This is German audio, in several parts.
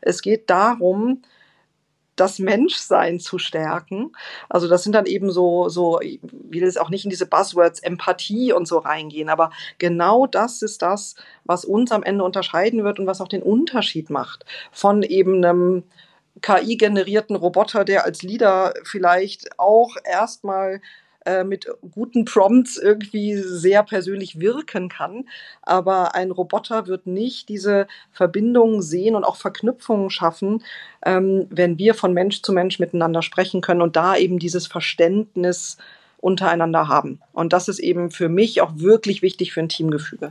Es geht darum, das Menschsein zu stärken. Also das sind dann eben so, so, ich will es auch nicht in diese Buzzwords Empathie und so reingehen, aber genau das ist das, was uns am Ende unterscheiden wird und was auch den Unterschied macht von eben einem KI-generierten Roboter, der als Leader vielleicht auch erstmal äh, mit guten Prompts irgendwie sehr persönlich wirken kann. Aber ein Roboter wird nicht diese Verbindungen sehen und auch Verknüpfungen schaffen, ähm, wenn wir von Mensch zu Mensch miteinander sprechen können und da eben dieses Verständnis untereinander haben. Und das ist eben für mich auch wirklich wichtig für ein Teamgefüge.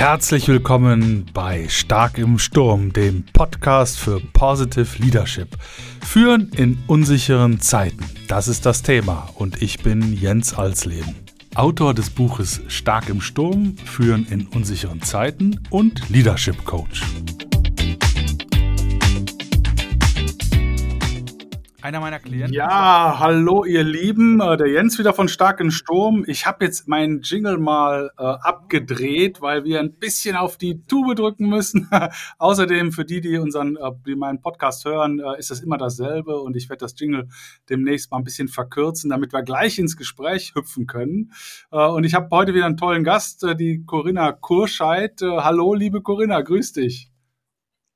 Herzlich willkommen bei Stark im Sturm, dem Podcast für Positive Leadership. Führen in unsicheren Zeiten. Das ist das Thema und ich bin Jens Alsleben. Autor des Buches Stark im Sturm, Führen in unsicheren Zeiten und Leadership Coach. Einer meiner Klienten. Ja, hallo ihr Lieben, äh, der Jens wieder von Starken Sturm. Ich habe jetzt meinen Jingle mal äh, abgedreht, weil wir ein bisschen auf die Tube drücken müssen. Außerdem für die, die unseren, äh, die meinen Podcast hören, äh, ist das immer dasselbe und ich werde das Jingle demnächst mal ein bisschen verkürzen, damit wir gleich ins Gespräch hüpfen können. Äh, und ich habe heute wieder einen tollen Gast, äh, die Corinna Kurscheid. hallo, liebe Corinna, grüß dich.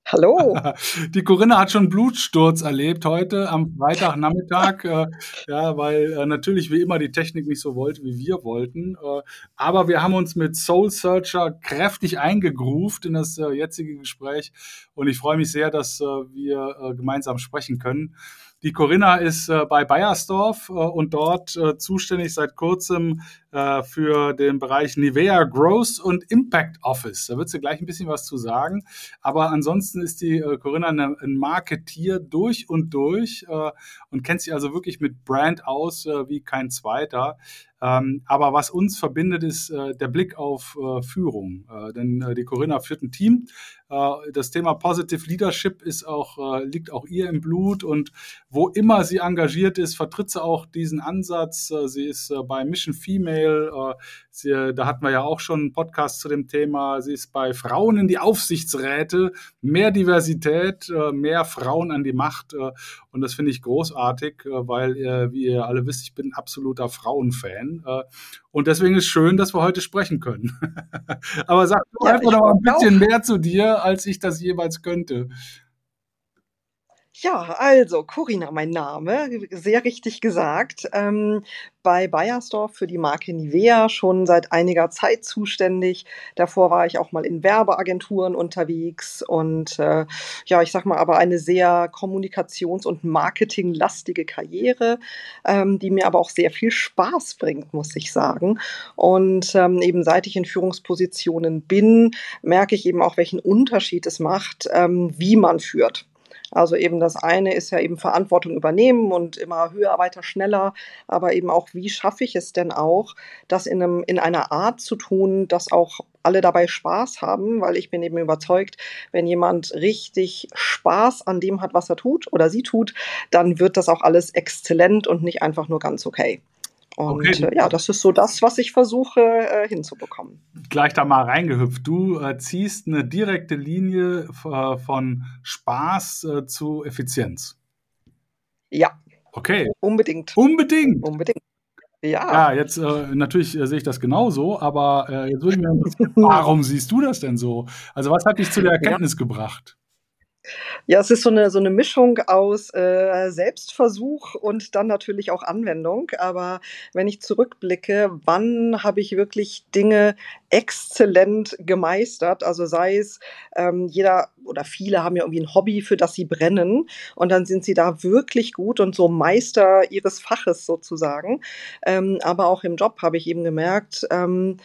Hallo. Die Corinna hat schon Blutsturz erlebt heute am Freitagnachmittag, äh, ja, weil äh, natürlich wie immer die Technik nicht so wollte, wie wir wollten. Äh, aber wir haben uns mit Soul Searcher kräftig eingegroovt in das äh, jetzige Gespräch und ich freue mich sehr, dass äh, wir äh, gemeinsam sprechen können. Die Corinna ist äh, bei Bayersdorf äh, und dort äh, zuständig seit kurzem äh, für den Bereich Nivea Growth und Impact Office. Da wird sie gleich ein bisschen was zu sagen. Aber ansonsten ist die äh, Corinna eine, ein Marketier durch und durch äh, und kennt sich also wirklich mit Brand aus wie kein zweiter. Ähm, aber was uns verbindet, ist äh, der Blick auf äh, Führung. Äh, denn die Corinna führt ein Team. Äh, das Thema Positive Leadership ist auch, äh, liegt auch ihr im Blut und wo immer sie engagiert ist, vertritt sie auch diesen Ansatz. sie ist bei Mission Female, sie, da hatten wir ja auch schon einen Podcast zu dem Thema. Sie ist bei Frauen in die Aufsichtsräte, mehr Diversität, mehr Frauen an die Macht. und das finde ich großartig, weil, wie ihr alle wisst, ich bin ein absoluter Frauenfan. Und deswegen ist schön, dass wir heute sprechen können. Aber sag ja, einfach noch ein bisschen mehr zu dir, als ich das jeweils könnte. Ja, also Corinna, mein Name, sehr richtig gesagt. Ähm, bei Bayersdorf für die Marke Nivea schon seit einiger Zeit zuständig. Davor war ich auch mal in Werbeagenturen unterwegs und äh, ja, ich sag mal, aber eine sehr kommunikations- und marketinglastige Karriere, ähm, die mir aber auch sehr viel Spaß bringt, muss ich sagen. Und ähm, eben seit ich in Führungspositionen bin, merke ich eben auch, welchen Unterschied es macht, ähm, wie man führt. Also eben das eine ist ja eben Verantwortung übernehmen und immer höher, weiter, schneller, aber eben auch, wie schaffe ich es denn auch, das in, einem, in einer Art zu tun, dass auch alle dabei Spaß haben, weil ich bin eben überzeugt, wenn jemand richtig Spaß an dem hat, was er tut oder sie tut, dann wird das auch alles exzellent und nicht einfach nur ganz okay. Und okay. äh, ja, das ist so das, was ich versuche äh, hinzubekommen. Gleich da mal reingehüpft. Du äh, ziehst eine direkte Linie äh, von Spaß äh, zu Effizienz. Ja. Okay. Unbedingt. Unbedingt. Unbedingt. Ja. Ja, jetzt äh, natürlich sehe ich das genauso, aber jetzt würde ich mir warum siehst du das denn so? Also was hat dich zu der Erkenntnis ja. gebracht? Ja, es ist so eine, so eine Mischung aus äh, Selbstversuch und dann natürlich auch Anwendung. Aber wenn ich zurückblicke, wann habe ich wirklich Dinge exzellent gemeistert? Also sei es, ähm, jeder oder viele haben ja irgendwie ein Hobby, für das sie brennen. Und dann sind sie da wirklich gut und so Meister ihres Faches sozusagen. Ähm, aber auch im Job habe ich eben gemerkt, ähm,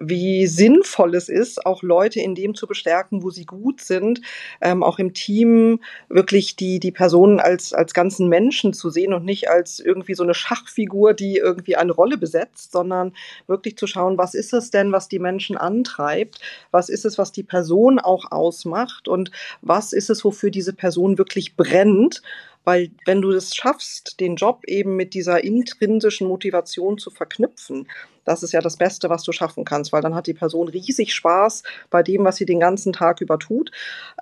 wie sinnvoll es ist, auch Leute in dem zu bestärken, wo sie gut sind, ähm, auch im Team wirklich die, die Personen als, als ganzen Menschen zu sehen und nicht als irgendwie so eine Schachfigur, die irgendwie eine Rolle besetzt, sondern wirklich zu schauen, was ist es denn, was die Menschen antreibt, was ist es, was die Person auch ausmacht? Und was ist es, wofür diese Person wirklich brennt weil wenn du es schaffst, den Job eben mit dieser intrinsischen Motivation zu verknüpfen, das ist ja das Beste, was du schaffen kannst, weil dann hat die Person riesig Spaß bei dem, was sie den ganzen Tag über tut.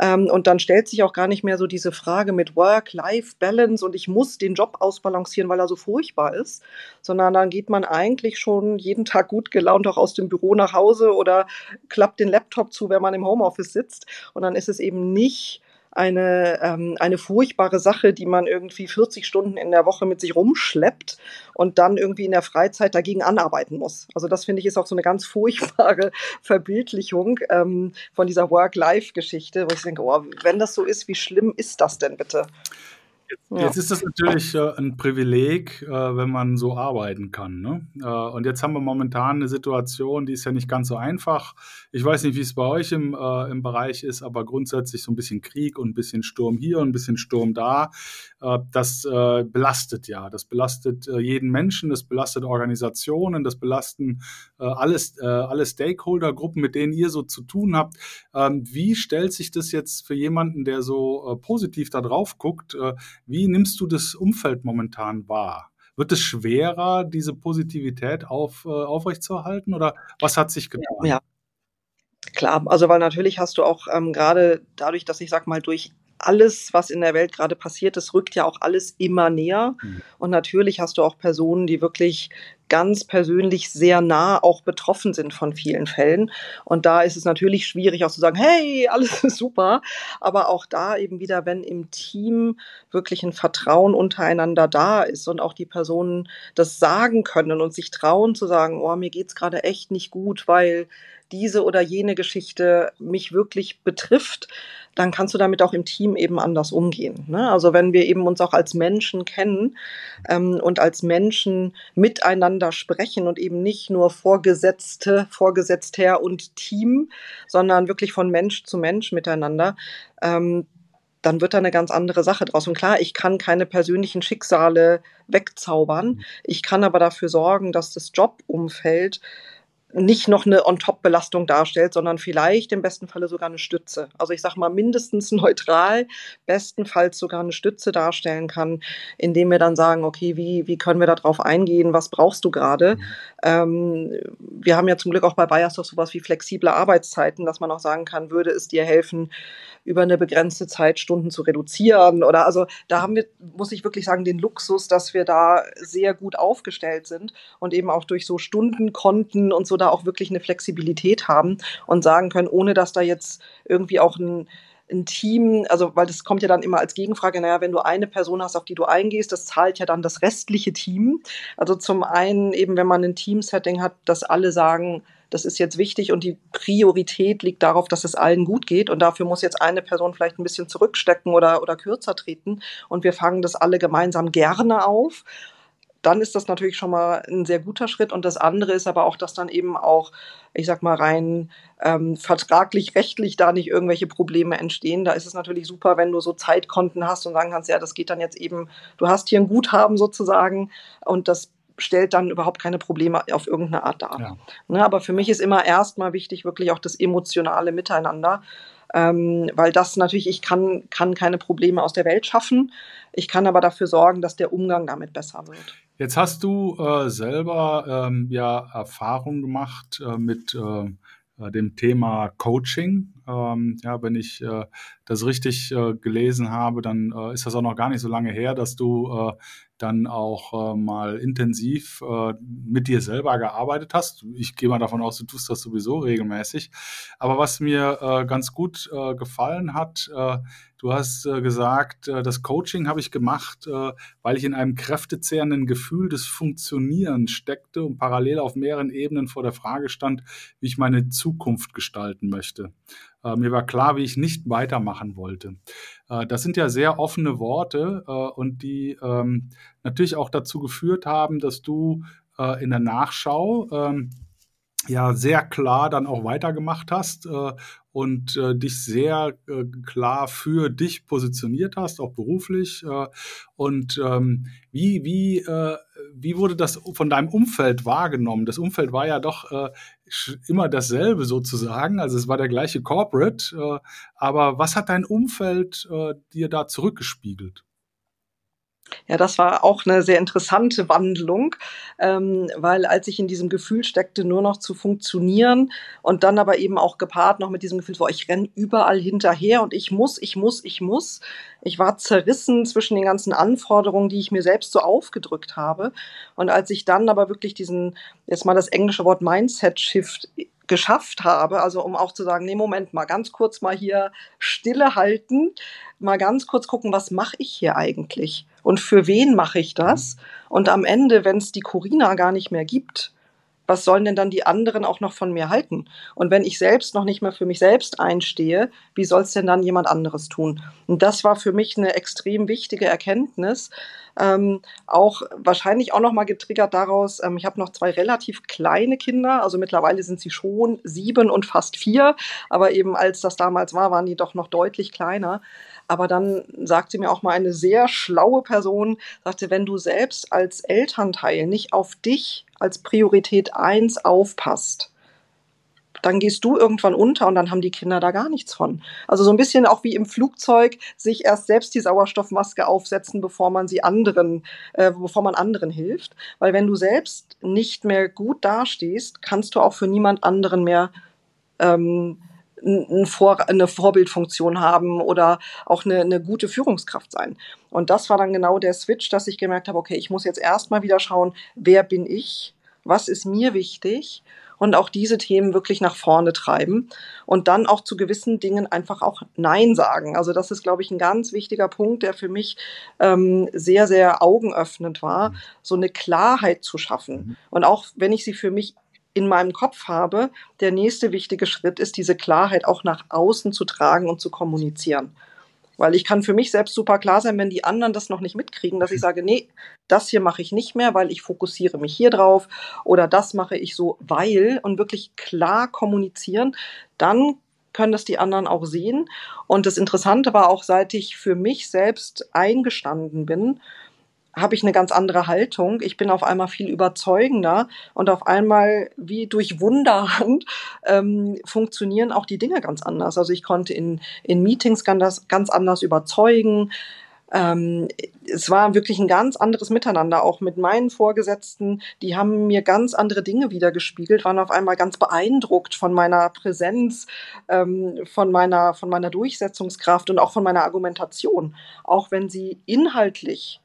Ähm, und dann stellt sich auch gar nicht mehr so diese Frage mit Work-Life-Balance und ich muss den Job ausbalancieren, weil er so furchtbar ist, sondern dann geht man eigentlich schon jeden Tag gut gelaunt auch aus dem Büro nach Hause oder klappt den Laptop zu, wenn man im Homeoffice sitzt. Und dann ist es eben nicht eine, ähm, eine furchtbare Sache, die man irgendwie 40 Stunden in der Woche mit sich rumschleppt und dann irgendwie in der Freizeit dagegen anarbeiten muss. Also das finde ich ist auch so eine ganz furchtbare Verbildlichung ähm, von dieser Work-Life-Geschichte, wo ich denke, oh, wenn das so ist, wie schlimm ist das denn bitte? Jetzt, ja. jetzt ist das natürlich äh, ein Privileg, äh, wenn man so arbeiten kann. Ne? Äh, und jetzt haben wir momentan eine Situation, die ist ja nicht ganz so einfach. Ich weiß nicht, wie es bei euch im, äh, im Bereich ist, aber grundsätzlich so ein bisschen Krieg und ein bisschen Sturm hier und ein bisschen Sturm da. Äh, das äh, belastet ja. Das belastet jeden Menschen, das belastet Organisationen, das belasten alles, alle Stakeholder-Gruppen, mit denen ihr so zu tun habt. Ähm, wie stellt sich das jetzt für jemanden, der so positiv da drauf guckt, wie nimmst du das Umfeld momentan wahr? Wird es schwerer, diese Positivität auf, äh, aufrechtzuerhalten oder was hat sich getan? Ja, klar. Also, weil natürlich hast du auch ähm, gerade dadurch, dass ich sag mal, durch alles, was in der Welt gerade passiert, das rückt ja auch alles immer näher. Mhm. Und natürlich hast du auch Personen, die wirklich ganz persönlich sehr nah auch betroffen sind von vielen Fällen. Und da ist es natürlich schwierig auch zu sagen, hey, alles ist super. Aber auch da eben wieder, wenn im Team wirklich ein Vertrauen untereinander da ist und auch die Personen das sagen können und sich trauen zu sagen, oh, mir geht's gerade echt nicht gut, weil diese oder jene Geschichte mich wirklich betrifft, dann kannst du damit auch im Team eben anders umgehen. Ne? Also wenn wir eben uns auch als Menschen kennen ähm, und als Menschen miteinander sprechen und eben nicht nur Vorgesetzte, Vorgesetzter und Team, sondern wirklich von Mensch zu Mensch miteinander, ähm, dann wird da eine ganz andere Sache draus. Und klar, ich kann keine persönlichen Schicksale wegzaubern. Ich kann aber dafür sorgen, dass das Jobumfeld nicht noch eine On-Top-Belastung darstellt, sondern vielleicht im besten Falle sogar eine Stütze. Also ich sage mal mindestens neutral, bestenfalls sogar eine Stütze darstellen kann, indem wir dann sagen, okay, wie, wie können wir darauf eingehen, was brauchst du gerade? Mhm. Ähm, wir haben ja zum Glück auch bei Bayers doch sowas wie flexible Arbeitszeiten, dass man auch sagen kann, würde es dir helfen, über eine begrenzte Zeit Stunden zu reduzieren oder also da haben wir, muss ich wirklich sagen, den Luxus, dass wir da sehr gut aufgestellt sind und eben auch durch so Stundenkonten und so da auch wirklich eine Flexibilität haben und sagen können, ohne dass da jetzt irgendwie auch ein ein Team, also weil das kommt ja dann immer als Gegenfrage, naja, wenn du eine Person hast, auf die du eingehst, das zahlt ja dann das restliche Team. Also zum einen eben, wenn man ein Team-Setting hat, dass alle sagen, das ist jetzt wichtig und die Priorität liegt darauf, dass es allen gut geht und dafür muss jetzt eine Person vielleicht ein bisschen zurückstecken oder, oder kürzer treten und wir fangen das alle gemeinsam gerne auf dann ist das natürlich schon mal ein sehr guter Schritt. Und das andere ist aber auch, dass dann eben auch, ich sag mal, rein ähm, vertraglich, rechtlich da nicht irgendwelche Probleme entstehen. Da ist es natürlich super, wenn du so Zeitkonten hast und sagen kannst, ja, das geht dann jetzt eben, du hast hier ein Guthaben sozusagen und das stellt dann überhaupt keine Probleme auf irgendeine Art dar. Ja. Ne, aber für mich ist immer erstmal wichtig, wirklich auch das emotionale Miteinander. Ähm, weil das natürlich, ich kann, kann keine Probleme aus der Welt schaffen. Ich kann aber dafür sorgen, dass der Umgang damit besser wird. Jetzt hast du äh, selber ähm, ja Erfahrung gemacht äh, mit äh, äh dem Thema Coaching. Ähm, ja, wenn ich äh, das richtig äh, gelesen habe, dann ist das auch noch gar nicht so lange her, dass du dann auch äh, mal intensiv äh, mit dir selber gearbeitet hast. Ich gehe mal davon aus, du tust das sowieso regelmäßig. Aber was mir äh, ganz gut äh, gefallen hat, äh, du hast äh, gesagt, das Coaching habe ich gemacht, weil ich in einem kräftezehrenden Gefühl des Funktionierens steckte und parallel auf mehreren Ebenen vor der Frage stand, wie ich meine Zukunft gestalten möchte. Mir war klar, wie ich nicht weitermachen wollte. Äh, das sind ja sehr offene Worte äh, und die ähm, natürlich auch dazu geführt haben, dass du äh, in der Nachschau ähm, ja sehr klar dann auch weitergemacht hast äh, und äh, dich sehr äh, klar für dich positioniert hast, auch beruflich. Äh, und ähm, wie, wie, äh, wie wurde das von deinem Umfeld wahrgenommen? Das Umfeld war ja doch äh, immer dasselbe sozusagen, also es war der gleiche Corporate, aber was hat dein Umfeld dir da zurückgespiegelt? Ja, das war auch eine sehr interessante Wandlung, ähm, weil als ich in diesem Gefühl steckte, nur noch zu funktionieren und dann aber eben auch gepaart noch mit diesem Gefühl, boah, ich renne überall hinterher und ich muss, ich muss, ich muss. Ich war zerrissen zwischen den ganzen Anforderungen, die ich mir selbst so aufgedrückt habe. Und als ich dann aber wirklich diesen, jetzt mal das englische Wort Mindset-Shift geschafft habe, also um auch zu sagen, nee, Moment mal, ganz kurz mal hier Stille halten, mal ganz kurz gucken, was mache ich hier eigentlich und für wen mache ich das? Und am Ende, wenn es die Corina gar nicht mehr gibt, was sollen denn dann die anderen auch noch von mir halten? Und wenn ich selbst noch nicht mehr für mich selbst einstehe, wie soll es denn dann jemand anderes tun? Und das war für mich eine extrem wichtige Erkenntnis. Ähm, auch wahrscheinlich auch noch mal getriggert daraus, ähm, ich habe noch zwei relativ kleine Kinder, also mittlerweile sind sie schon sieben und fast vier, aber eben als das damals war, waren die doch noch deutlich kleiner. Aber dann sagte mir auch mal eine sehr schlaue Person, sagte, wenn du selbst als Elternteil nicht auf dich als Priorität eins aufpasst, dann gehst du irgendwann unter und dann haben die Kinder da gar nichts von. Also so ein bisschen auch wie im Flugzeug, sich erst selbst die Sauerstoffmaske aufsetzen, bevor man sie anderen, äh, bevor man anderen hilft. Weil wenn du selbst nicht mehr gut dastehst, kannst du auch für niemand anderen mehr ähm, ein Vor eine Vorbildfunktion haben oder auch eine, eine gute Führungskraft sein. Und das war dann genau der Switch, dass ich gemerkt habe, okay, ich muss jetzt erstmal wieder schauen, wer bin ich, was ist mir wichtig und auch diese Themen wirklich nach vorne treiben und dann auch zu gewissen Dingen einfach auch Nein sagen. Also das ist, glaube ich, ein ganz wichtiger Punkt, der für mich ähm, sehr, sehr augenöffnend war, mhm. so eine Klarheit zu schaffen. Mhm. Und auch wenn ich sie für mich in meinem Kopf habe, der nächste wichtige Schritt ist, diese Klarheit auch nach außen zu tragen und zu kommunizieren. Weil ich kann für mich selbst super klar sein, wenn die anderen das noch nicht mitkriegen, dass ich sage, nee, das hier mache ich nicht mehr, weil ich fokussiere mich hier drauf oder das mache ich so, weil und wirklich klar kommunizieren, dann können das die anderen auch sehen. Und das Interessante war auch, seit ich für mich selbst eingestanden bin, habe ich eine ganz andere Haltung. Ich bin auf einmal viel überzeugender und auf einmal wie durch Wunderhand ähm, funktionieren auch die Dinge ganz anders. Also ich konnte in, in Meetings ganz, ganz anders überzeugen. Ähm, es war wirklich ein ganz anderes Miteinander, auch mit meinen Vorgesetzten. Die haben mir ganz andere Dinge wiedergespiegelt, waren auf einmal ganz beeindruckt von meiner Präsenz, ähm, von, meiner, von meiner Durchsetzungskraft und auch von meiner Argumentation. Auch wenn sie inhaltlich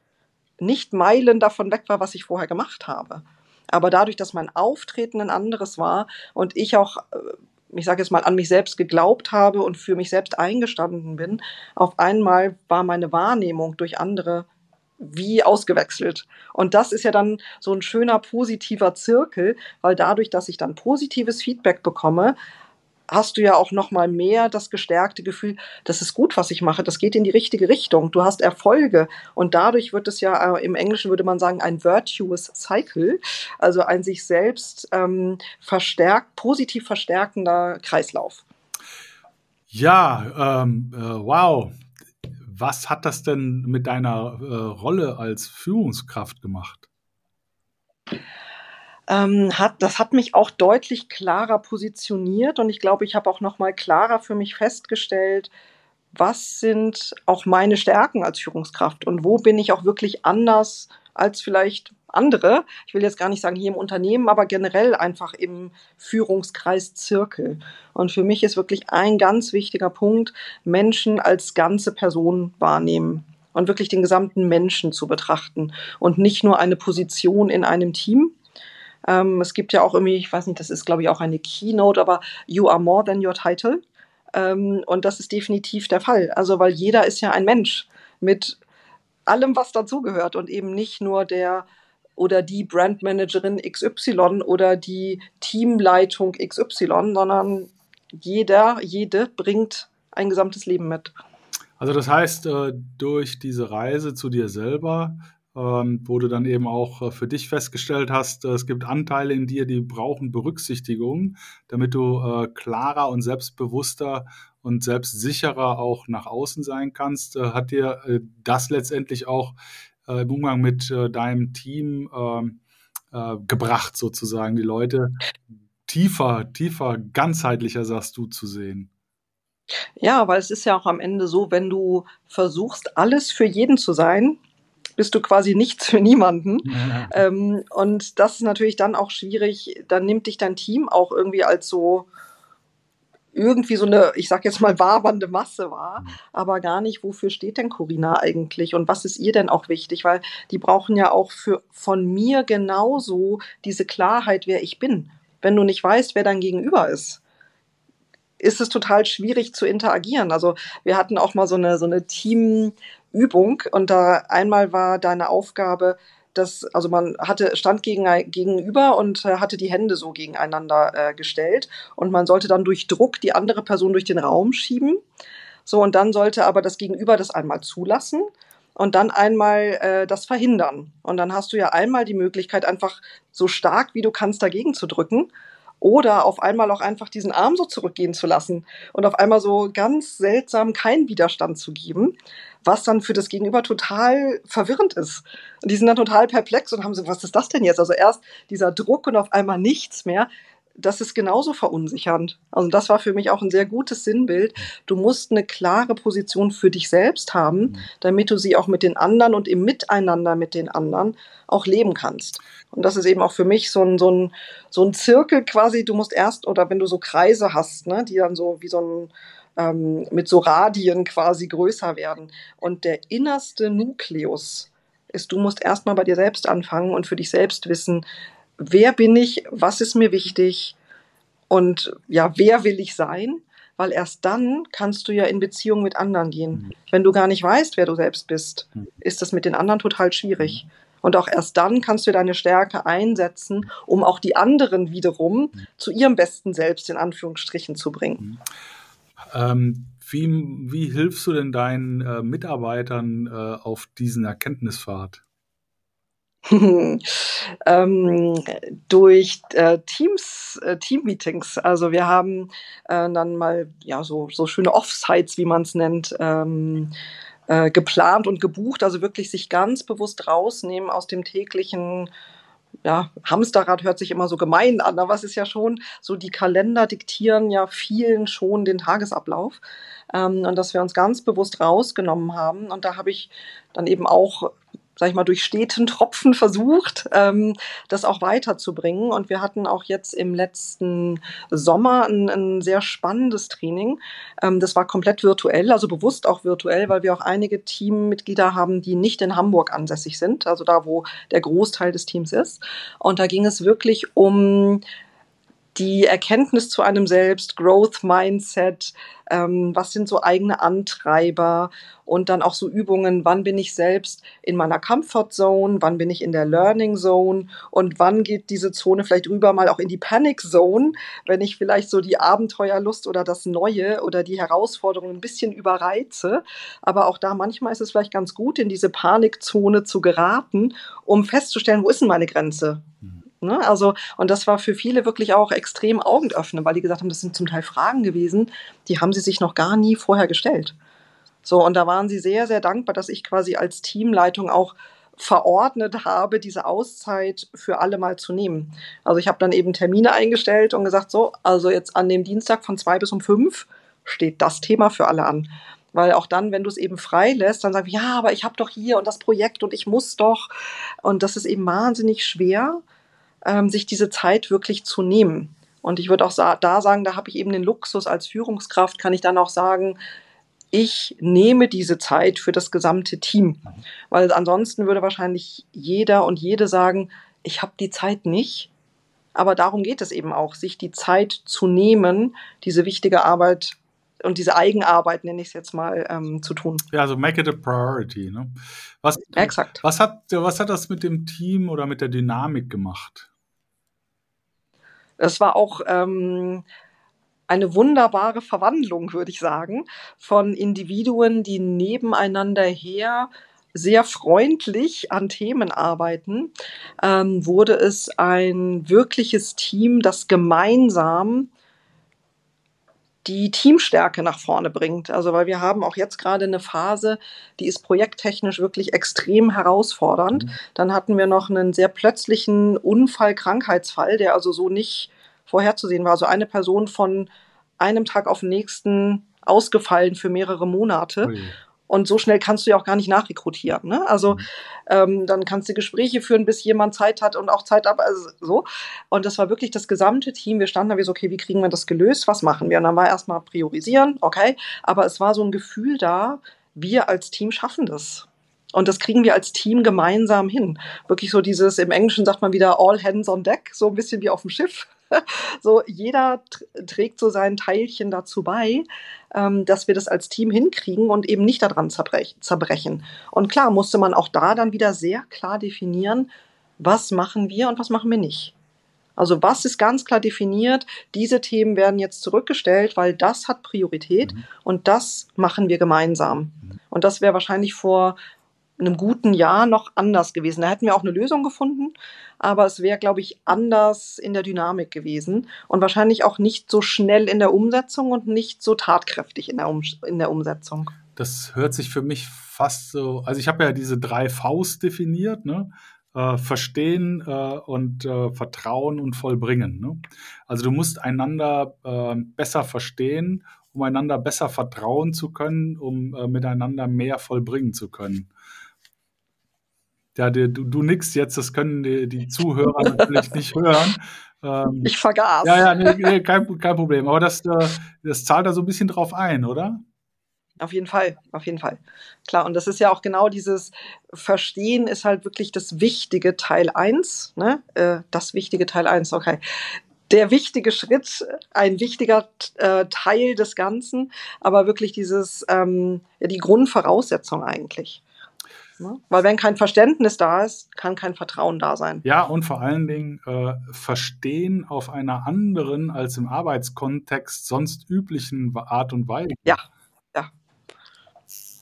nicht Meilen davon weg war, was ich vorher gemacht habe. Aber dadurch, dass mein Auftreten ein anderes war und ich auch, äh, ich sage jetzt mal, an mich selbst geglaubt habe und für mich selbst eingestanden bin, auf einmal war meine Wahrnehmung durch andere wie ausgewechselt. Und das ist ja dann so ein schöner positiver Zirkel, weil dadurch, dass ich dann positives Feedback bekomme, hast du ja auch noch mal mehr das gestärkte Gefühl, das ist gut, was ich mache, das geht in die richtige Richtung. Du hast Erfolge und dadurch wird es ja äh, im Englischen würde man sagen ein virtuous cycle, also ein sich selbst ähm, verstärkt, positiv verstärkender Kreislauf. Ja, ähm, äh, wow. Was hat das denn mit deiner äh, Rolle als Führungskraft gemacht? Ähm, hat, das hat mich auch deutlich klarer positioniert und ich glaube, ich habe auch noch mal klarer für mich festgestellt, was sind auch meine Stärken als Führungskraft und wo bin ich auch wirklich anders als vielleicht andere. Ich will jetzt gar nicht sagen hier im Unternehmen, aber generell einfach im Führungskreis Zirkel. Und für mich ist wirklich ein ganz wichtiger Punkt, Menschen als ganze Person wahrnehmen und wirklich den gesamten Menschen zu betrachten und nicht nur eine Position in einem Team, ähm, es gibt ja auch irgendwie, ich weiß nicht, das ist glaube ich auch eine Keynote, aber You are more than your title. Ähm, und das ist definitiv der Fall. Also, weil jeder ist ja ein Mensch mit allem, was dazugehört und eben nicht nur der oder die Brandmanagerin XY oder die Teamleitung XY, sondern jeder, jede bringt ein gesamtes Leben mit. Also das heißt, äh, durch diese Reise zu dir selber ähm, wo du dann eben auch äh, für dich festgestellt hast, äh, es gibt Anteile in dir, die brauchen Berücksichtigung, damit du äh, klarer und selbstbewusster und selbstsicherer auch nach außen sein kannst. hat dir das letztendlich auch im Umgang mit deinem Team ähm, gebracht, sozusagen, die Leute tiefer, tiefer, ganzheitlicher, sagst du, zu sehen? Ja, weil es ist ja auch am Ende so, wenn du versuchst, alles für jeden zu sein, bist du quasi nichts für niemanden. Ja. Ähm, und das ist natürlich dann auch schwierig. Dann nimmt dich dein Team auch irgendwie als so irgendwie so eine, ich sag jetzt mal, wabernde Masse war, mhm. aber gar nicht, wofür steht denn Corinna eigentlich und was ist ihr denn auch wichtig, weil die brauchen ja auch für, von mir genauso diese Klarheit, wer ich bin. Wenn du nicht weißt, wer dein Gegenüber ist, ist es total schwierig zu interagieren. Also wir hatten auch mal so eine, so eine Teamübung und da einmal war deine Aufgabe, dass, also man hatte, stand gegen, gegenüber und äh, hatte die Hände so gegeneinander äh, gestellt und man sollte dann durch Druck die andere Person durch den Raum schieben. So, und dann sollte aber das Gegenüber das einmal zulassen und dann einmal äh, das verhindern. Und dann hast du ja einmal die Möglichkeit, einfach so stark wie du kannst dagegen zu drücken oder auf einmal auch einfach diesen Arm so zurückgehen zu lassen und auf einmal so ganz seltsam keinen Widerstand zu geben was dann für das Gegenüber total verwirrend ist. Und die sind dann total perplex und haben so, was ist das denn jetzt? Also erst dieser Druck und auf einmal nichts mehr. Das ist genauso verunsichernd. Also das war für mich auch ein sehr gutes Sinnbild. Du musst eine klare Position für dich selbst haben, mhm. damit du sie auch mit den anderen und im Miteinander mit den anderen auch leben kannst. Und das ist eben auch für mich so ein, so ein, so ein Zirkel quasi. Du musst erst, oder wenn du so Kreise hast, ne, die dann so wie so ein, ähm, mit so Radien quasi größer werden. Und der innerste Nukleus ist, du musst erstmal bei dir selbst anfangen und für dich selbst wissen, wer bin ich, was ist mir wichtig und ja, wer will ich sein? Weil erst dann kannst du ja in Beziehung mit anderen gehen. Mhm. Wenn du gar nicht weißt, wer du selbst bist, mhm. ist das mit den anderen total schwierig. Mhm. Und auch erst dann kannst du deine Stärke einsetzen, um auch die anderen wiederum zu ihrem besten Selbst in Anführungsstrichen zu bringen. Ähm, wie, wie hilfst du denn deinen äh, Mitarbeitern äh, auf diesen Erkenntnispfad? ähm, durch äh, Teams, äh, Team-Meetings. Also wir haben äh, dann mal ja so, so schöne Offsites, wie man es nennt, ähm, äh, geplant und gebucht. Also wirklich sich ganz bewusst rausnehmen aus dem täglichen ja, Hamsterrad hört sich immer so gemein an, aber es ist ja schon so, die Kalender diktieren ja vielen schon den Tagesablauf. Ähm, und dass wir uns ganz bewusst rausgenommen haben. Und da habe ich dann eben auch sag ich mal, durch steten Tropfen versucht, ähm, das auch weiterzubringen. Und wir hatten auch jetzt im letzten Sommer ein, ein sehr spannendes Training. Ähm, das war komplett virtuell, also bewusst auch virtuell, weil wir auch einige Teammitglieder haben, die nicht in Hamburg ansässig sind, also da, wo der Großteil des Teams ist. Und da ging es wirklich um die Erkenntnis zu einem selbst, Growth Mindset, ähm, was sind so eigene Antreiber und dann auch so Übungen, wann bin ich selbst in meiner Comfort Zone, wann bin ich in der Learning Zone und wann geht diese Zone vielleicht rüber mal auch in die Panic Zone, wenn ich vielleicht so die Abenteuerlust oder das Neue oder die Herausforderung ein bisschen überreize. Aber auch da manchmal ist es vielleicht ganz gut, in diese Panikzone zu geraten, um festzustellen, wo ist denn meine Grenze? Mhm. Ne? Also, und das war für viele wirklich auch extrem Augenöffnend, weil die gesagt haben, das sind zum Teil Fragen gewesen, die haben sie sich noch gar nie vorher gestellt. So, und da waren sie sehr, sehr dankbar, dass ich quasi als Teamleitung auch verordnet habe, diese Auszeit für alle mal zu nehmen. Also ich habe dann eben Termine eingestellt und gesagt, so, also jetzt an dem Dienstag von zwei bis um fünf steht das Thema für alle an. Weil auch dann, wenn du es eben frei lässt, dann sagen wir, ja, aber ich habe doch hier und das Projekt und ich muss doch. Und das ist eben wahnsinnig schwer, ähm, sich diese Zeit wirklich zu nehmen. Und ich würde auch sa da sagen, da habe ich eben den Luxus als Führungskraft, kann ich dann auch sagen, ich nehme diese Zeit für das gesamte Team. Weil ansonsten würde wahrscheinlich jeder und jede sagen, ich habe die Zeit nicht. Aber darum geht es eben auch, sich die Zeit zu nehmen, diese wichtige Arbeit und diese Eigenarbeit, nenne ich es jetzt mal, ähm, zu tun. Ja, also make it a priority. Ne? Was, Exakt. Was hat, was hat das mit dem Team oder mit der Dynamik gemacht? Es war auch ähm, eine wunderbare Verwandlung, würde ich sagen, von Individuen, die nebeneinander her sehr freundlich an Themen arbeiten, ähm, wurde es ein wirkliches Team, das gemeinsam die Teamstärke nach vorne bringt. Also weil wir haben auch jetzt gerade eine Phase, die ist projekttechnisch wirklich extrem herausfordernd. Mhm. Dann hatten wir noch einen sehr plötzlichen Unfall, Krankheitsfall, der also so nicht vorherzusehen war. Also eine Person von einem Tag auf den nächsten ausgefallen für mehrere Monate. Ui. Und so schnell kannst du ja auch gar nicht nachrekrutieren. Ne? Also mhm. ähm, dann kannst du Gespräche führen, bis jemand Zeit hat und auch Zeit ab. Also so. Und das war wirklich das gesamte Team. Wir standen da wie so, okay, wie kriegen wir das gelöst? Was machen wir? Und dann war erstmal priorisieren, okay. Aber es war so ein Gefühl da, wir als Team schaffen das. Und das kriegen wir als Team gemeinsam hin. Wirklich so dieses, im Englischen sagt man wieder all hands on deck, so ein bisschen wie auf dem Schiff. so jeder trägt so sein Teilchen dazu bei, ähm, dass wir das als Team hinkriegen und eben nicht daran zerbrech zerbrechen. Und klar musste man auch da dann wieder sehr klar definieren, was machen wir und was machen wir nicht. Also was ist ganz klar definiert, diese Themen werden jetzt zurückgestellt, weil das hat Priorität mhm. und das machen wir gemeinsam. Mhm. Und das wäre wahrscheinlich vor einem guten Jahr noch anders gewesen. Da hätten wir auch eine Lösung gefunden, aber es wäre, glaube ich, anders in der Dynamik gewesen und wahrscheinlich auch nicht so schnell in der Umsetzung und nicht so tatkräftig in der, um in der Umsetzung. Das hört sich für mich fast so, also ich habe ja diese drei Vs definiert, ne? Äh, verstehen äh, und äh, vertrauen und vollbringen. Ne? Also du musst einander äh, besser verstehen, um einander besser vertrauen zu können, um äh, miteinander mehr vollbringen zu können. Ja, du, du nix jetzt, das können die, die Zuhörer natürlich nicht hören. Ähm, ich vergaß. Ja, ja, nee, nee, kein, kein Problem. Aber das, äh, das zahlt da so ein bisschen drauf ein, oder? Auf jeden Fall, auf jeden Fall. Klar, und das ist ja auch genau dieses Verstehen ist halt wirklich das wichtige Teil 1. Ne? Äh, das wichtige Teil 1, okay. Der wichtige Schritt, ein wichtiger äh, Teil des Ganzen, aber wirklich dieses, ähm, die Grundvoraussetzung eigentlich. Ne? Weil wenn kein Verständnis da ist, kann kein Vertrauen da sein. Ja, und vor allen Dingen äh, verstehen auf einer anderen als im Arbeitskontext sonst üblichen Art und Weise. Ja, ja.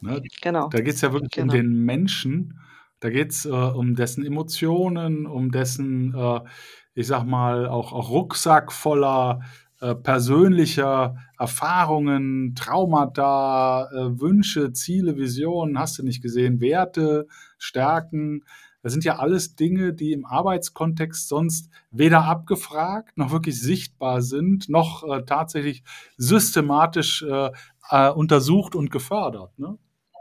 Ne? Genau. Da geht es ja wirklich genau. um den Menschen. Da geht es äh, um dessen Emotionen, um dessen, äh, ich sag mal, auch, auch Rucksack voller äh, persönlicher Erfahrungen, Traumata, äh, Wünsche, Ziele, Visionen, hast du nicht gesehen, Werte, Stärken. Das sind ja alles Dinge, die im Arbeitskontext sonst weder abgefragt noch wirklich sichtbar sind, noch äh, tatsächlich systematisch äh, äh, untersucht und gefördert. Ne?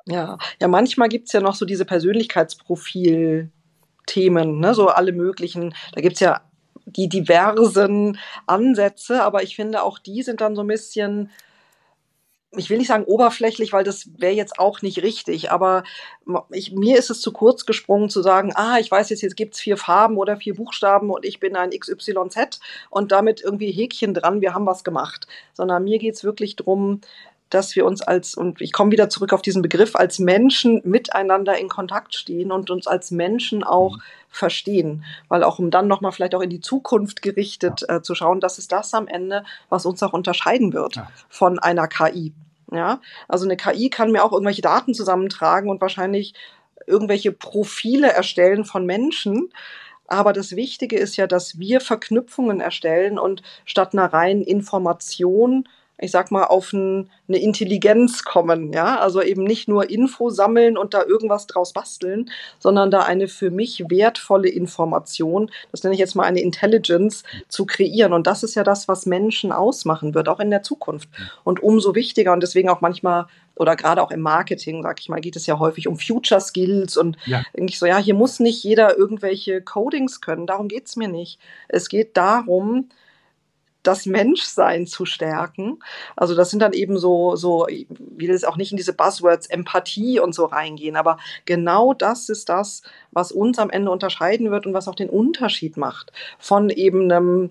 Ja, ja, manchmal gibt es ja noch so diese Persönlichkeitsprofil-Themen, ne, so alle möglichen. Da gibt es ja die diversen Ansätze, aber ich finde auch die sind dann so ein bisschen, ich will nicht sagen oberflächlich, weil das wäre jetzt auch nicht richtig, aber ich, mir ist es zu kurz gesprungen zu sagen, ah, ich weiß jetzt, jetzt gibt es vier Farben oder vier Buchstaben und ich bin ein XYZ und damit irgendwie Häkchen dran, wir haben was gemacht. Sondern mir geht es wirklich darum, dass wir uns als, und ich komme wieder zurück auf diesen Begriff, als Menschen miteinander in Kontakt stehen und uns als Menschen auch mhm. verstehen. Weil auch um dann nochmal vielleicht auch in die Zukunft gerichtet äh, zu schauen, das ist das am Ende, was uns auch unterscheiden wird ja. von einer KI. Ja, also eine KI kann mir auch irgendwelche Daten zusammentragen und wahrscheinlich irgendwelche Profile erstellen von Menschen. Aber das Wichtige ist ja, dass wir Verknüpfungen erstellen und statt einer reinen Information ich sag mal, auf ein, eine Intelligenz kommen, ja, also eben nicht nur Info sammeln und da irgendwas draus basteln, sondern da eine für mich wertvolle Information, das nenne ich jetzt mal eine Intelligence, zu kreieren. Und das ist ja das, was Menschen ausmachen wird, auch in der Zukunft. Und umso wichtiger und deswegen auch manchmal oder gerade auch im Marketing, sag ich mal, geht es ja häufig um Future Skills und ja. denke ich so, ja, hier muss nicht jeder irgendwelche Codings können, darum geht's mir nicht. Es geht darum, das Menschsein zu stärken. Also das sind dann eben so, so, ich will jetzt auch nicht in diese Buzzwords Empathie und so reingehen, aber genau das ist das, was uns am Ende unterscheiden wird und was auch den Unterschied macht von eben einem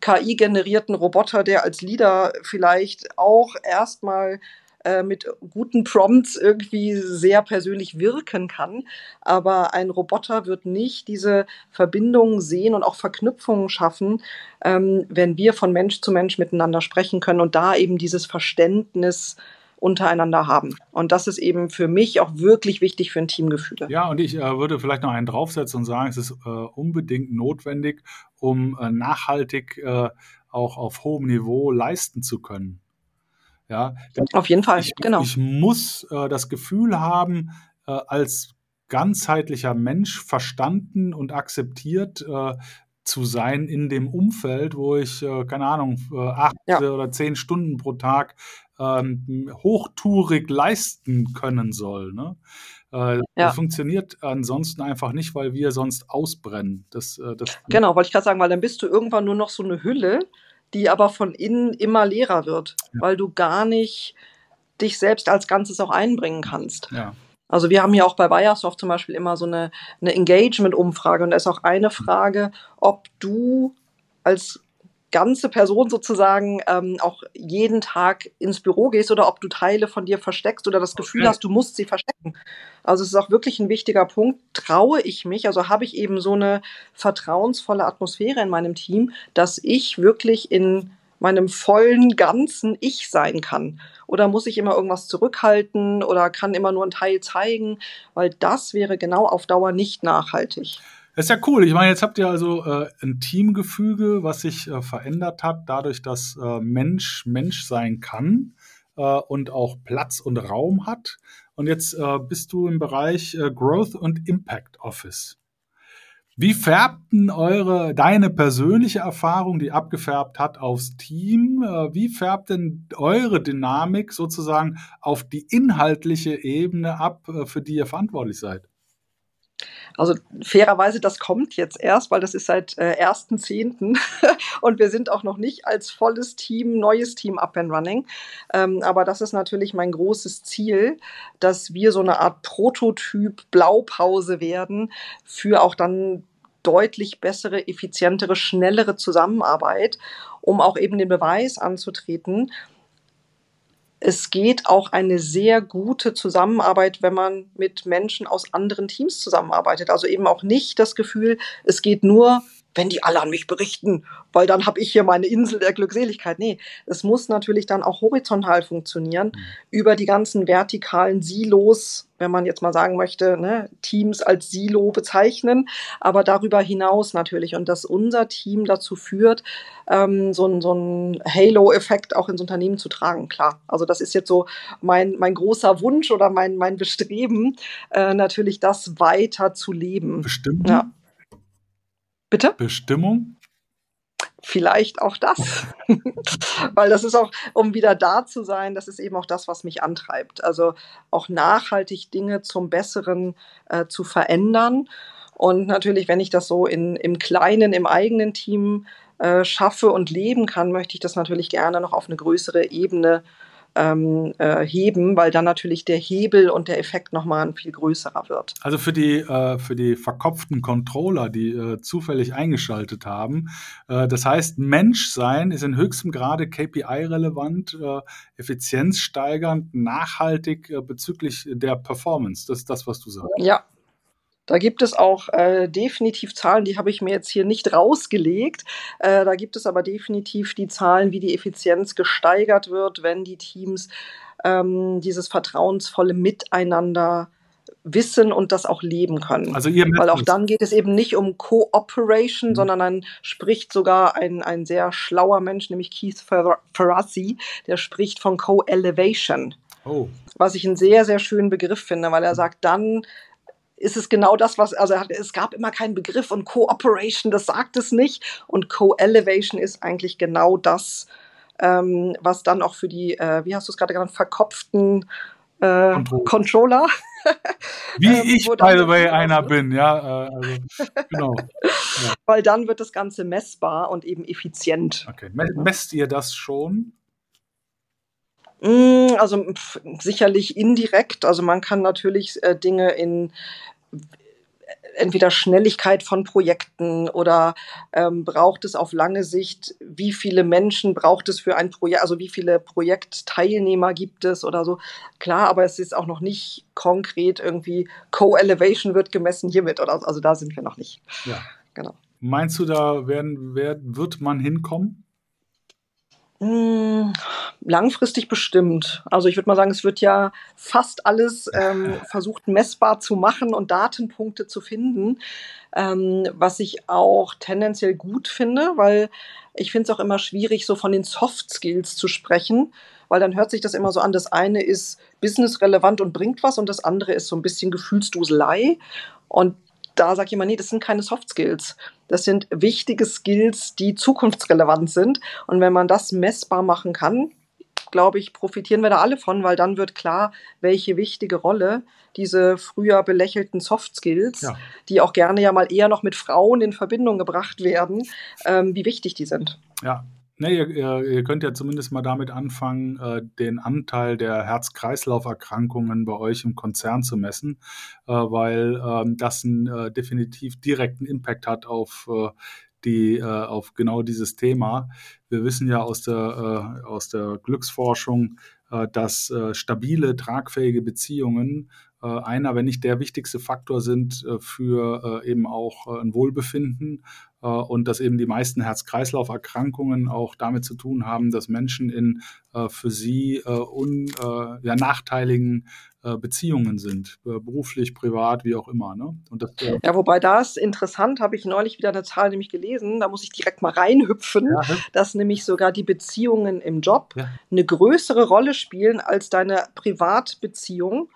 KI-generierten Roboter, der als Leader vielleicht auch erstmal äh, mit guten Prompts irgendwie sehr persönlich wirken kann. Aber ein Roboter wird nicht diese Verbindungen sehen und auch Verknüpfungen schaffen, ähm, wenn wir von Mensch zu Mensch miteinander sprechen können und da eben dieses Verständnis untereinander haben. Und das ist eben für mich auch wirklich wichtig für ein Teamgefühl. Ja, und ich äh, würde vielleicht noch einen draufsetzen und sagen, es ist äh, unbedingt notwendig, um äh, nachhaltig äh, auch auf hohem Niveau leisten zu können. Ja, Auf jeden Fall, ich, genau. Ich muss äh, das Gefühl haben, äh, als ganzheitlicher Mensch verstanden und akzeptiert äh, zu sein in dem Umfeld, wo ich, äh, keine Ahnung, äh, acht ja. oder zehn Stunden pro Tag ähm, hochtourig leisten können soll. Ne? Äh, ja. Das funktioniert ansonsten einfach nicht, weil wir sonst ausbrennen. Das, äh, das genau, wollte ich gerade sagen, weil dann bist du irgendwann nur noch so eine Hülle, die aber von innen immer leerer wird, ja. weil du gar nicht dich selbst als Ganzes auch einbringen kannst. Ja. Also wir haben ja auch bei Bayersdorf zum Beispiel immer so eine, eine Engagement-Umfrage und da ist auch eine Frage, ob du als ganze Person sozusagen ähm, auch jeden Tag ins Büro gehst oder ob du Teile von dir versteckst oder das Gefühl okay. hast, du musst sie verstecken. Also es ist auch wirklich ein wichtiger Punkt. Traue ich mich, also habe ich eben so eine vertrauensvolle Atmosphäre in meinem Team, dass ich wirklich in meinem vollen, ganzen Ich sein kann? Oder muss ich immer irgendwas zurückhalten oder kann immer nur einen Teil zeigen? Weil das wäre genau auf Dauer nicht nachhaltig. Das ist ja cool. Ich meine, jetzt habt ihr also äh, ein Teamgefüge, was sich äh, verändert hat, dadurch, dass äh, Mensch Mensch sein kann äh, und auch Platz und Raum hat. Und jetzt äh, bist du im Bereich äh, Growth und Impact Office. Wie färbt denn eure, deine persönliche Erfahrung, die abgefärbt hat aufs Team, wie färbt denn eure Dynamik sozusagen auf die inhaltliche Ebene ab, für die ihr verantwortlich seid? Also fairerweise, das kommt jetzt erst, weil das ist seit äh, 1.10. und wir sind auch noch nicht als volles Team, neues Team up and running. Ähm, aber das ist natürlich mein großes Ziel, dass wir so eine Art Prototyp Blaupause werden für auch dann deutlich bessere, effizientere, schnellere Zusammenarbeit, um auch eben den Beweis anzutreten, es geht auch eine sehr gute Zusammenarbeit, wenn man mit Menschen aus anderen Teams zusammenarbeitet. Also eben auch nicht das Gefühl, es geht nur wenn die alle an mich berichten, weil dann habe ich hier meine Insel der Glückseligkeit. Nee, es muss natürlich dann auch horizontal funktionieren, mhm. über die ganzen vertikalen Silos, wenn man jetzt mal sagen möchte, ne, Teams als Silo bezeichnen, aber darüber hinaus natürlich. Und dass unser Team dazu führt, ähm, so, ein, so einen Halo-Effekt auch ins Unternehmen zu tragen, klar. Also das ist jetzt so mein, mein großer Wunsch oder mein, mein Bestreben, äh, natürlich das weiter zu leben. Bestimmt. Ja. Bitte? Bestimmung? Vielleicht auch das. Weil das ist auch, um wieder da zu sein, das ist eben auch das, was mich antreibt. Also auch nachhaltig Dinge zum Besseren äh, zu verändern. Und natürlich, wenn ich das so in, im Kleinen, im eigenen Team äh, schaffe und leben kann, möchte ich das natürlich gerne noch auf eine größere Ebene ähm, äh, heben, weil dann natürlich der Hebel und der Effekt nochmal ein viel größerer wird. Also für die, äh, für die verkopften Controller, die äh, zufällig eingeschaltet haben, äh, das heißt, Menschsein ist in höchstem Grade KPI-relevant, äh, effizienzsteigernd, nachhaltig äh, bezüglich der Performance. Das ist das, was du sagst. Ja, da gibt es auch äh, definitiv Zahlen, die habe ich mir jetzt hier nicht rausgelegt. Äh, da gibt es aber definitiv die Zahlen, wie die Effizienz gesteigert wird, wenn die Teams ähm, dieses vertrauensvolle Miteinander wissen und das auch leben können. Also ihr Weil auch dann geht es eben nicht um Cooperation, mhm. sondern dann spricht sogar ein, ein sehr schlauer Mensch, nämlich Keith Ferrazzi, der spricht von Co-Elevation. Oh. Was ich einen sehr, sehr schönen Begriff finde, weil er sagt, dann ist es genau das, was, also es gab immer keinen Begriff und Cooperation, das sagt es nicht. Und Co-Elevation ist eigentlich genau das, ähm, was dann auch für die, äh, wie hast du es gerade genannt, verkopften äh, Controller. Wie ähm, ich, by the way, einer bin, ja. Äh, also, genau. Ja. Weil dann wird das Ganze messbar und eben effizient. Okay. Messt ihr das schon? Mm, also pf, sicherlich indirekt. Also man kann natürlich äh, Dinge in entweder Schnelligkeit von Projekten oder ähm, braucht es auf lange Sicht, wie viele Menschen braucht es für ein Projekt, also wie viele Projektteilnehmer gibt es oder so. Klar, aber es ist auch noch nicht konkret irgendwie Co-Elevation wird gemessen hiermit oder also da sind wir noch nicht. Ja. Genau. Meinst du, da werden, werden, wird man hinkommen? Hm, langfristig bestimmt. Also ich würde mal sagen, es wird ja fast alles ähm, versucht messbar zu machen und Datenpunkte zu finden, ähm, was ich auch tendenziell gut finde, weil ich finde es auch immer schwierig, so von den Soft Skills zu sprechen, weil dann hört sich das immer so an, das eine ist businessrelevant und bringt was und das andere ist so ein bisschen Gefühlsduselei. Und da sagt jemand, nee, das sind keine Soft Skills. Das sind wichtige Skills, die zukunftsrelevant sind. Und wenn man das messbar machen kann, glaube ich, profitieren wir da alle von, weil dann wird klar, welche wichtige Rolle diese früher belächelten Soft Skills, ja. die auch gerne ja mal eher noch mit Frauen in Verbindung gebracht werden, ähm, wie wichtig die sind. Ja, Nee, ihr, ihr, könnt ja zumindest mal damit anfangen, äh, den Anteil der Herz-Kreislauf-Erkrankungen bei euch im Konzern zu messen, äh, weil ähm, das einen äh, definitiv direkten Impact hat auf die auf genau dieses Thema. Wir wissen ja aus der, aus der Glücksforschung, dass stabile, tragfähige Beziehungen einer, wenn nicht der wichtigste Faktor sind für eben auch ein Wohlbefinden und dass eben die meisten Herz-Kreislauf-Erkrankungen auch damit zu tun haben, dass Menschen in äh, für sie äh, un, ja, nachteiligen Beziehungen sind, beruflich, privat, wie auch immer. Ne? Und das, ja, wobei da ist interessant, habe ich neulich wieder eine Zahl nämlich gelesen, da muss ich direkt mal reinhüpfen, ja. dass nämlich sogar die Beziehungen im Job ja. eine größere Rolle spielen als deine Privatbeziehung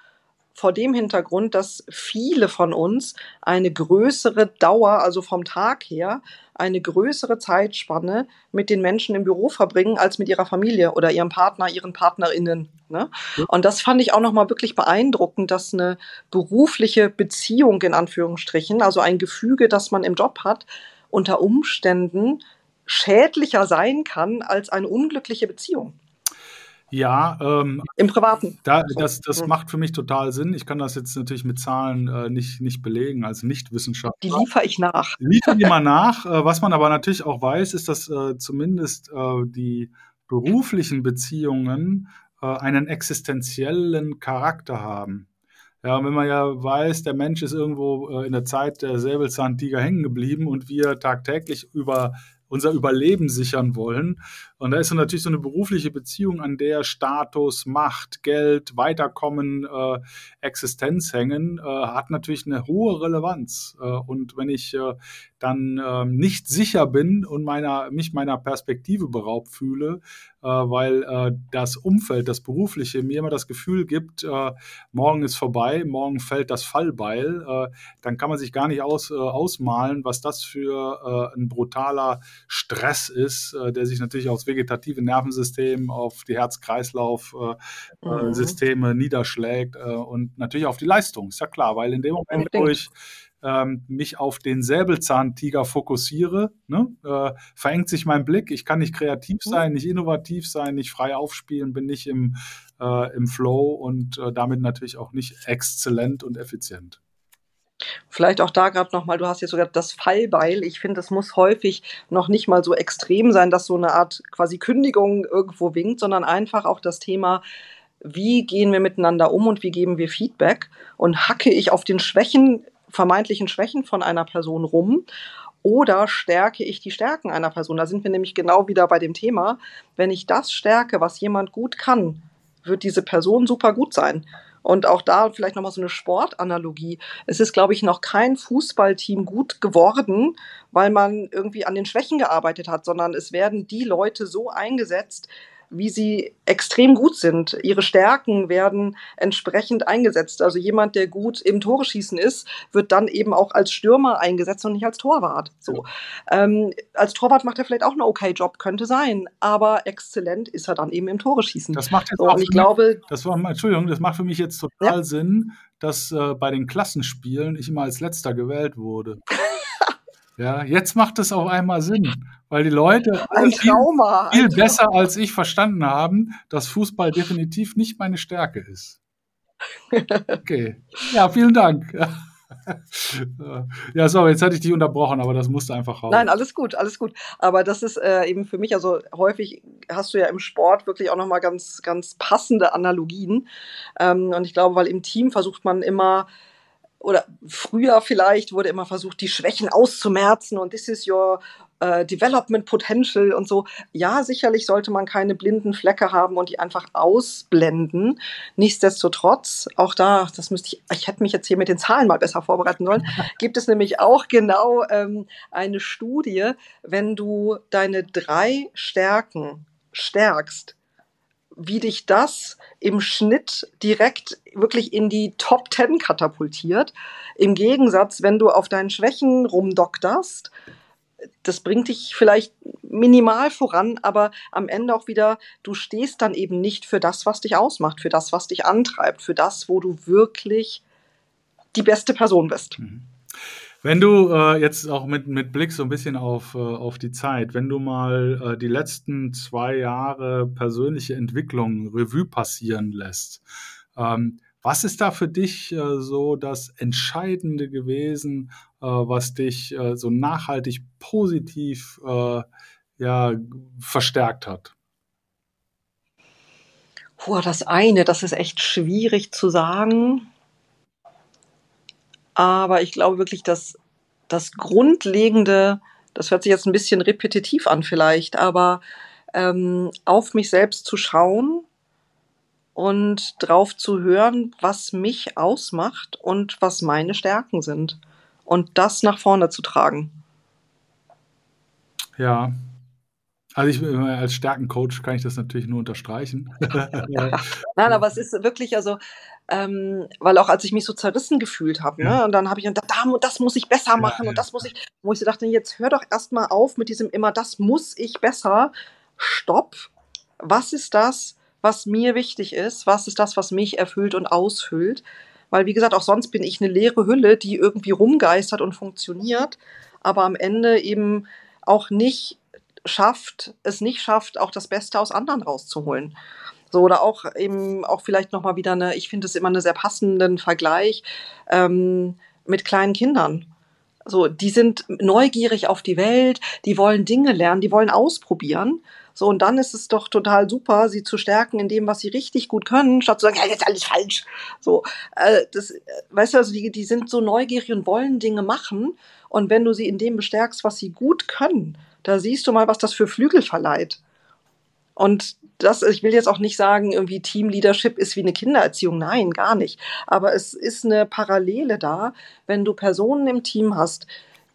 vor dem Hintergrund, dass viele von uns eine größere Dauer, also vom Tag her, eine größere Zeitspanne mit den Menschen im Büro verbringen als mit ihrer Familie oder ihrem Partner, ihren PartnerInnen. Ne? Und das fand ich auch nochmal wirklich beeindruckend, dass eine berufliche Beziehung in Anführungsstrichen, also ein Gefüge, das man im Job hat, unter Umständen schädlicher sein kann als eine unglückliche Beziehung. Ja, ähm, im Privaten. Da, das das ja. macht für mich total Sinn. Ich kann das jetzt natürlich mit Zahlen äh, nicht, nicht belegen, als Nichtwissenschaftler. Die liefere ich nach. Liefern die mal nach. Äh, was man aber natürlich auch weiß, ist, dass äh, zumindest äh, die beruflichen Beziehungen äh, einen existenziellen Charakter haben. Ja, wenn man ja weiß, der Mensch ist irgendwo in der Zeit der Säbelzahntiger hängen geblieben und wir tagtäglich über unser Überleben sichern wollen. Und da ist so natürlich so eine berufliche Beziehung, an der Status, Macht, Geld, Weiterkommen, äh, Existenz hängen, äh, hat natürlich eine hohe Relevanz. Äh, und wenn ich äh, dann äh, nicht sicher bin und meiner, mich meiner Perspektive beraubt fühle, äh, weil äh, das Umfeld, das berufliche mir immer das Gefühl gibt, morgen ist vorbei, morgen fällt das Fallbeil, dann kann man sich gar nicht aus, ausmalen, was das für ein brutaler Stress ist, der sich natürlich aufs vegetative Nervensystem, auf die Herz-Kreislauf-Systeme äh, mhm. niederschlägt äh, und natürlich auf die Leistung, ist ja klar, weil in dem Moment, wo ich ähm, mich auf den Säbelzahntiger fokussiere, ne, äh, verengt sich mein Blick. Ich kann nicht kreativ mhm. sein, nicht innovativ sein, nicht frei aufspielen, bin nicht im, äh, im Flow und äh, damit natürlich auch nicht exzellent und effizient. Vielleicht auch da gerade nochmal, du hast jetzt sogar das Fallbeil. Ich finde, es muss häufig noch nicht mal so extrem sein, dass so eine Art quasi Kündigung irgendwo winkt, sondern einfach auch das Thema, wie gehen wir miteinander um und wie geben wir Feedback und hacke ich auf den Schwächen vermeintlichen Schwächen von einer Person rum oder stärke ich die Stärken einer Person? Da sind wir nämlich genau wieder bei dem Thema. Wenn ich das stärke, was jemand gut kann, wird diese Person super gut sein. Und auch da vielleicht nochmal so eine Sportanalogie. Es ist, glaube ich, noch kein Fußballteam gut geworden, weil man irgendwie an den Schwächen gearbeitet hat, sondern es werden die Leute so eingesetzt, wie sie extrem gut sind. Ihre Stärken werden entsprechend eingesetzt. Also jemand, der gut im Tore schießen ist, wird dann eben auch als Stürmer eingesetzt und nicht als Torwart. So. Ähm, als Torwart macht er vielleicht auch einen okay Job, könnte sein, aber exzellent ist er dann eben im Tore schießen. Das macht jetzt so, auch ich glaube, das war, Entschuldigung, das macht für mich jetzt total ja. Sinn, dass äh, bei den Klassenspielen ich immer als letzter gewählt wurde. Ja, jetzt macht es auf einmal Sinn, weil die Leute Trauma, viel, viel besser als ich verstanden haben, dass Fußball definitiv nicht meine Stärke ist. Okay. Ja, vielen Dank. Ja, so, jetzt hatte ich dich unterbrochen, aber das musste einfach raus. Nein, alles gut, alles gut. Aber das ist äh, eben für mich, also häufig hast du ja im Sport wirklich auch nochmal ganz, ganz passende Analogien. Ähm, und ich glaube, weil im Team versucht man immer, oder früher vielleicht wurde immer versucht, die Schwächen auszumerzen und this is your uh, development potential und so. Ja, sicherlich sollte man keine blinden Flecke haben und die einfach ausblenden. Nichtsdestotrotz, auch da, das müsste ich, ich hätte mich jetzt hier mit den Zahlen mal besser vorbereiten sollen, gibt es nämlich auch genau ähm, eine Studie, wenn du deine drei Stärken stärkst, wie dich das im Schnitt direkt wirklich in die Top Ten katapultiert. Im Gegensatz, wenn du auf deinen Schwächen rumdokterst, das bringt dich vielleicht minimal voran, aber am Ende auch wieder, du stehst dann eben nicht für das, was dich ausmacht, für das, was dich antreibt, für das, wo du wirklich die beste Person bist. Mhm. Wenn du äh, jetzt auch mit, mit Blick so ein bisschen auf, äh, auf die Zeit, wenn du mal äh, die letzten zwei Jahre persönliche Entwicklung Revue passieren lässt, ähm, was ist da für dich äh, so das Entscheidende gewesen, äh, was dich äh, so nachhaltig positiv ja, verstärkt hat? Puh, das eine, das ist echt schwierig zu sagen. Aber ich glaube wirklich, dass das Grundlegende, das hört sich jetzt ein bisschen repetitiv an vielleicht, aber ähm, auf mich selbst zu schauen und drauf zu hören, was mich ausmacht und was meine Stärken sind. Und das nach vorne zu tragen. Ja, also ich als Stärkencoach kann ich das natürlich nur unterstreichen. Nein, aber es ist wirklich, also, ähm, weil auch als ich mich so zerrissen gefühlt habe, ne, ja. und dann habe ich gedacht, da, das muss ich besser machen ja, und das muss ich, wo ich so dachte, jetzt hör doch erstmal auf mit diesem immer, das muss ich besser. Stopp. Was ist das, was mir wichtig ist? Was ist das, was mich erfüllt und ausfüllt? Weil, wie gesagt, auch sonst bin ich eine leere Hülle, die irgendwie rumgeistert und funktioniert, aber am Ende eben auch nicht schafft, es nicht schafft, auch das Beste aus anderen rauszuholen. So, oder auch eben auch vielleicht nochmal wieder eine, ich finde es immer einen sehr passenden Vergleich ähm, mit kleinen Kindern. So, die sind neugierig auf die Welt, die wollen Dinge lernen, die wollen ausprobieren. So, und dann ist es doch total super, sie zu stärken in dem, was sie richtig gut können, statt zu sagen, ja, jetzt alles falsch. So, äh, das, äh, weißt du, also die, die sind so neugierig und wollen Dinge machen. Und wenn du sie in dem bestärkst, was sie gut können, da siehst du mal, was das für Flügel verleiht. Und das, ich will jetzt auch nicht sagen, irgendwie Teamleadership ist wie eine Kindererziehung. Nein, gar nicht. Aber es ist eine Parallele da, wenn du Personen im Team hast,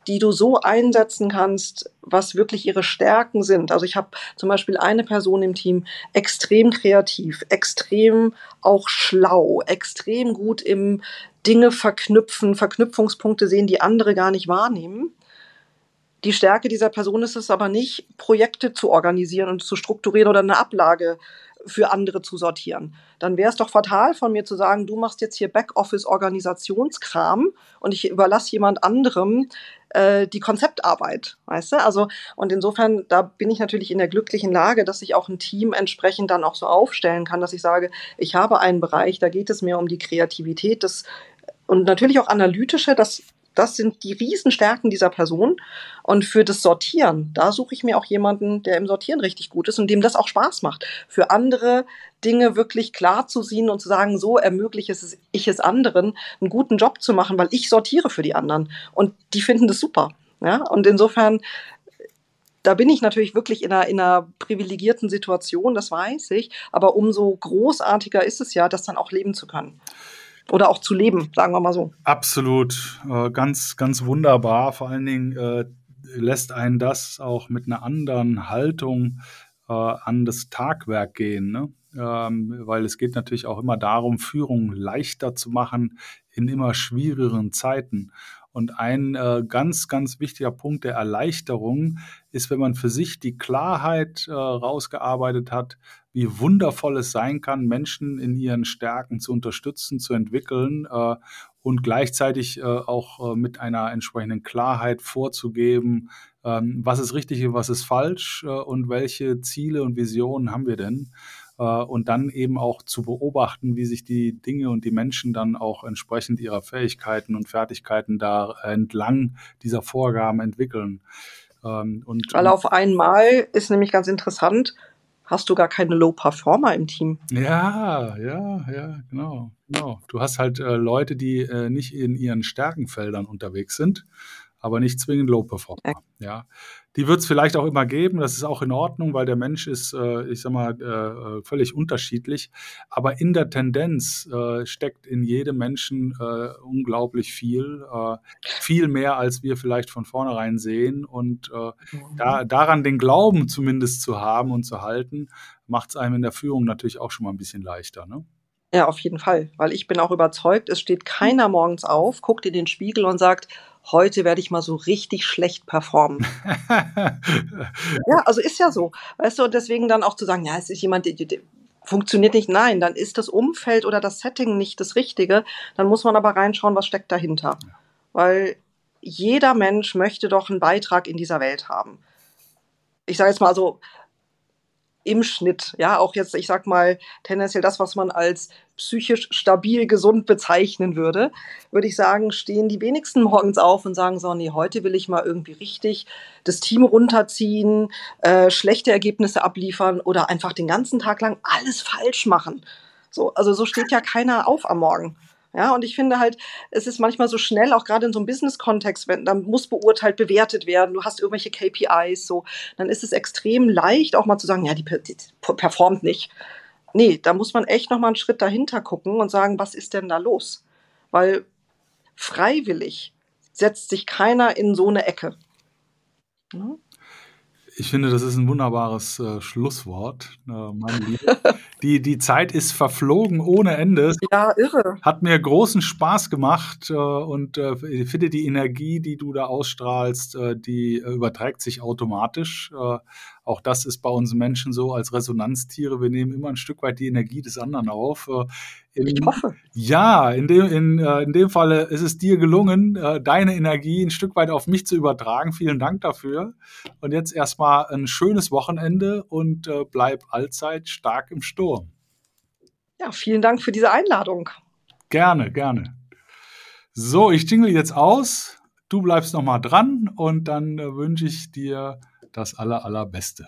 die du so einsetzen kannst, was wirklich ihre Stärken sind. Also ich habe zum Beispiel eine Person im Team, extrem kreativ, extrem auch schlau, extrem gut im Dinge verknüpfen, Verknüpfungspunkte sehen, die andere gar nicht wahrnehmen. Die Stärke dieser Person ist es aber nicht, Projekte zu organisieren und zu strukturieren oder eine Ablage für andere zu sortieren. Dann wäre es doch fatal von mir zu sagen, du machst jetzt hier Backoffice-Organisationskram und ich überlasse jemand anderem äh, die Konzeptarbeit, weißt du? Also, und insofern, da bin ich natürlich in der glücklichen Lage, dass ich auch ein Team entsprechend dann auch so aufstellen kann, dass ich sage, ich habe einen Bereich, da geht es mir um die Kreativität, das und natürlich auch analytische, das das sind die Riesenstärken dieser Person. Und für das Sortieren, da suche ich mir auch jemanden, der im Sortieren richtig gut ist und dem das auch Spaß macht. Für andere Dinge wirklich klar zu sehen und zu sagen, so ermögliche ich es anderen, einen guten Job zu machen, weil ich sortiere für die anderen. Und die finden das super. Ja? Und insofern da bin ich natürlich wirklich in einer, in einer privilegierten Situation, das weiß ich. Aber umso großartiger ist es ja, das dann auch leben zu können oder auch zu leben, sagen wir mal so. Absolut, äh, ganz, ganz wunderbar. Vor allen Dingen äh, lässt einen das auch mit einer anderen Haltung äh, an das Tagwerk gehen. Ne? Ähm, weil es geht natürlich auch immer darum, Führung leichter zu machen in immer schwierigeren Zeiten. Und ein äh, ganz, ganz wichtiger Punkt der Erleichterung ist, wenn man für sich die Klarheit äh, rausgearbeitet hat, wie wundervoll es sein kann, Menschen in ihren Stärken zu unterstützen, zu entwickeln äh, und gleichzeitig äh, auch äh, mit einer entsprechenden Klarheit vorzugeben, ähm, was ist richtig und was ist falsch äh, und welche Ziele und Visionen haben wir denn und dann eben auch zu beobachten, wie sich die Dinge und die Menschen dann auch entsprechend ihrer Fähigkeiten und Fertigkeiten da entlang dieser Vorgaben entwickeln. Ähm, und, Weil auf einmal ist nämlich ganz interessant, hast du gar keine Low-Performer im Team. Ja, ja, ja, genau. genau. Du hast halt äh, Leute, die äh, nicht in ihren Stärkenfeldern unterwegs sind. Aber nicht zwingend Low-Performer. Ja. Die wird es vielleicht auch immer geben, das ist auch in Ordnung, weil der Mensch ist, äh, ich sag mal, äh, völlig unterschiedlich. Aber in der Tendenz äh, steckt in jedem Menschen äh, unglaublich viel, äh, viel mehr, als wir vielleicht von vornherein sehen. Und äh, da, daran den Glauben zumindest zu haben und zu halten, macht es einem in der Führung natürlich auch schon mal ein bisschen leichter. Ne? Ja, auf jeden Fall, weil ich bin auch überzeugt, es steht keiner morgens auf, guckt in den Spiegel und sagt, heute werde ich mal so richtig schlecht performen. ja, also ist ja so. Weißt du, und deswegen dann auch zu sagen, ja, es ist jemand, der, der funktioniert nicht. Nein, dann ist das Umfeld oder das Setting nicht das Richtige. Dann muss man aber reinschauen, was steckt dahinter. Weil jeder Mensch möchte doch einen Beitrag in dieser Welt haben. Ich sage jetzt mal so, im Schnitt. Ja, auch jetzt, ich sag mal, tendenziell das, was man als psychisch stabil gesund bezeichnen würde, würde ich sagen, stehen die wenigsten morgens auf und sagen so, nee, heute will ich mal irgendwie richtig das Team runterziehen, äh, schlechte Ergebnisse abliefern oder einfach den ganzen Tag lang alles falsch machen. So, also so steht ja keiner auf am Morgen. Ja, und ich finde halt, es ist manchmal so schnell, auch gerade in so einem Business-Kontext, wenn dann muss beurteilt, bewertet werden, du hast irgendwelche KPIs, so, dann ist es extrem leicht, auch mal zu sagen, ja, die, die performt nicht. Nee, da muss man echt noch mal einen Schritt dahinter gucken und sagen, was ist denn da los? Weil freiwillig setzt sich keiner in so eine Ecke. Ja? Ich finde, das ist ein wunderbares äh, Schlusswort, äh, die, die Zeit ist verflogen ohne Ende. Ja, irre. Hat mir großen Spaß gemacht äh, und äh, ich finde die Energie, die du da ausstrahlst, äh, die äh, überträgt sich automatisch. Auch das ist bei uns Menschen so als Resonanztiere. Wir nehmen immer ein Stück weit die Energie des anderen auf. Äh, in, ich hoffe. Ja, in dem, in, äh, in dem Falle ist es dir gelungen, äh, deine Energie ein Stück weit auf mich zu übertragen. Vielen Dank dafür. Und jetzt erstmal ein schönes Wochenende und bleib allzeit stark im Sturm. Ja, vielen Dank für diese Einladung. Gerne, gerne. So, ich jingle jetzt aus. Du bleibst noch mal dran und dann wünsche ich dir das aller, allerbeste.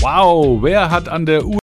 Wow, wer hat an der Uhr